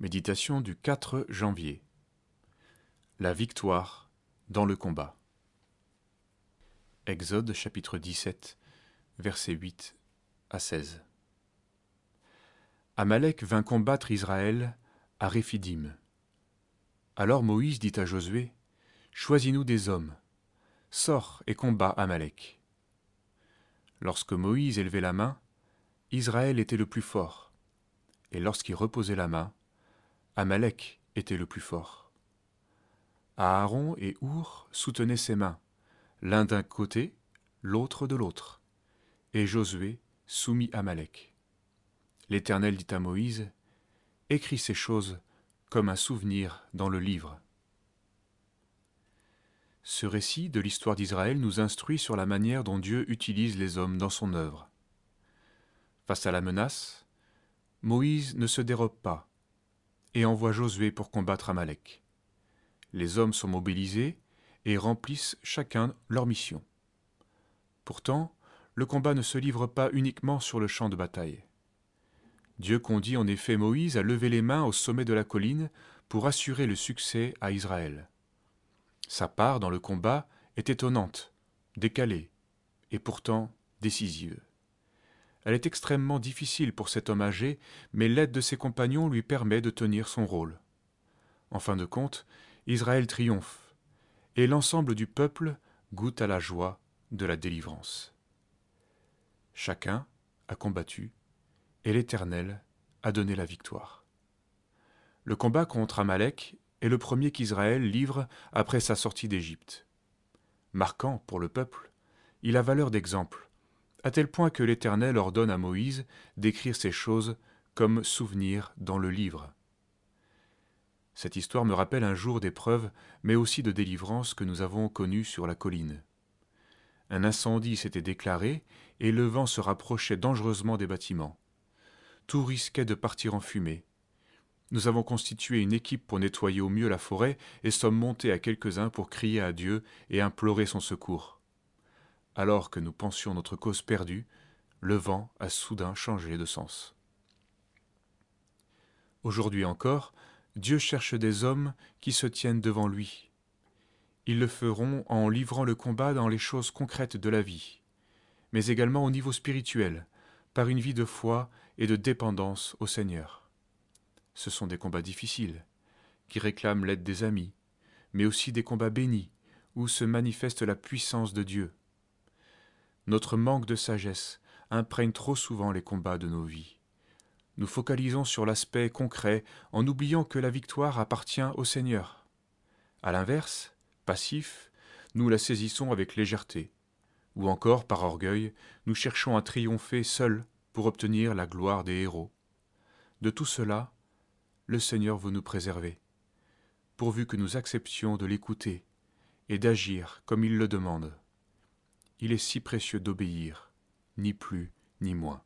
Méditation du 4 janvier. La victoire dans le combat. Exode chapitre 17, versets 8 à 16. Amalek vint combattre Israël à Réphidim. Alors Moïse dit à Josué Choisis-nous des hommes, sors et combat Amalek. Lorsque Moïse élevait la main, Israël était le plus fort, et lorsqu'il reposait la main, Amalek était le plus fort. Aaron et Our soutenaient ses mains, l'un d'un côté, l'autre de l'autre, et Josué soumit Amalek. L'Éternel dit à Moïse, Écris ces choses comme un souvenir dans le livre. Ce récit de l'histoire d'Israël nous instruit sur la manière dont Dieu utilise les hommes dans son œuvre. Face à la menace, Moïse ne se dérobe pas, et envoie Josué pour combattre Amalek. Les hommes sont mobilisés et remplissent chacun leur mission. Pourtant, le combat ne se livre pas uniquement sur le champ de bataille. Dieu conduit en effet Moïse à lever les mains au sommet de la colline pour assurer le succès à Israël. Sa part dans le combat est étonnante, décalée, et pourtant décisive. Elle est extrêmement difficile pour cet homme âgé, mais l'aide de ses compagnons lui permet de tenir son rôle. En fin de compte, Israël triomphe, et l'ensemble du peuple goûte à la joie de la délivrance. Chacun a combattu, et l'Éternel a donné la victoire. Le combat contre Amalek est le premier qu'Israël livre après sa sortie d'Égypte. Marquant pour le peuple, il a valeur d'exemple à tel point que l'Éternel ordonne à Moïse d'écrire ces choses comme souvenirs dans le livre. Cette histoire me rappelle un jour d'épreuve, mais aussi de délivrance que nous avons connu sur la colline. Un incendie s'était déclaré et le vent se rapprochait dangereusement des bâtiments. Tout risquait de partir en fumée. Nous avons constitué une équipe pour nettoyer au mieux la forêt et sommes montés à quelques-uns pour crier à Dieu et implorer son secours. Alors que nous pensions notre cause perdue, le vent a soudain changé de sens. Aujourd'hui encore, Dieu cherche des hommes qui se tiennent devant lui. Ils le feront en livrant le combat dans les choses concrètes de la vie, mais également au niveau spirituel, par une vie de foi et de dépendance au Seigneur. Ce sont des combats difficiles, qui réclament l'aide des amis, mais aussi des combats bénis, où se manifeste la puissance de Dieu. Notre manque de sagesse imprègne trop souvent les combats de nos vies. Nous focalisons sur l'aspect concret en oubliant que la victoire appartient au Seigneur. À l'inverse, passif, nous la saisissons avec légèreté. Ou encore, par orgueil, nous cherchons à triompher seuls pour obtenir la gloire des héros. De tout cela, le Seigneur veut nous préserver, pourvu que nous acceptions de l'écouter et d'agir comme il le demande il est si précieux d'obéir, ni plus ni moins.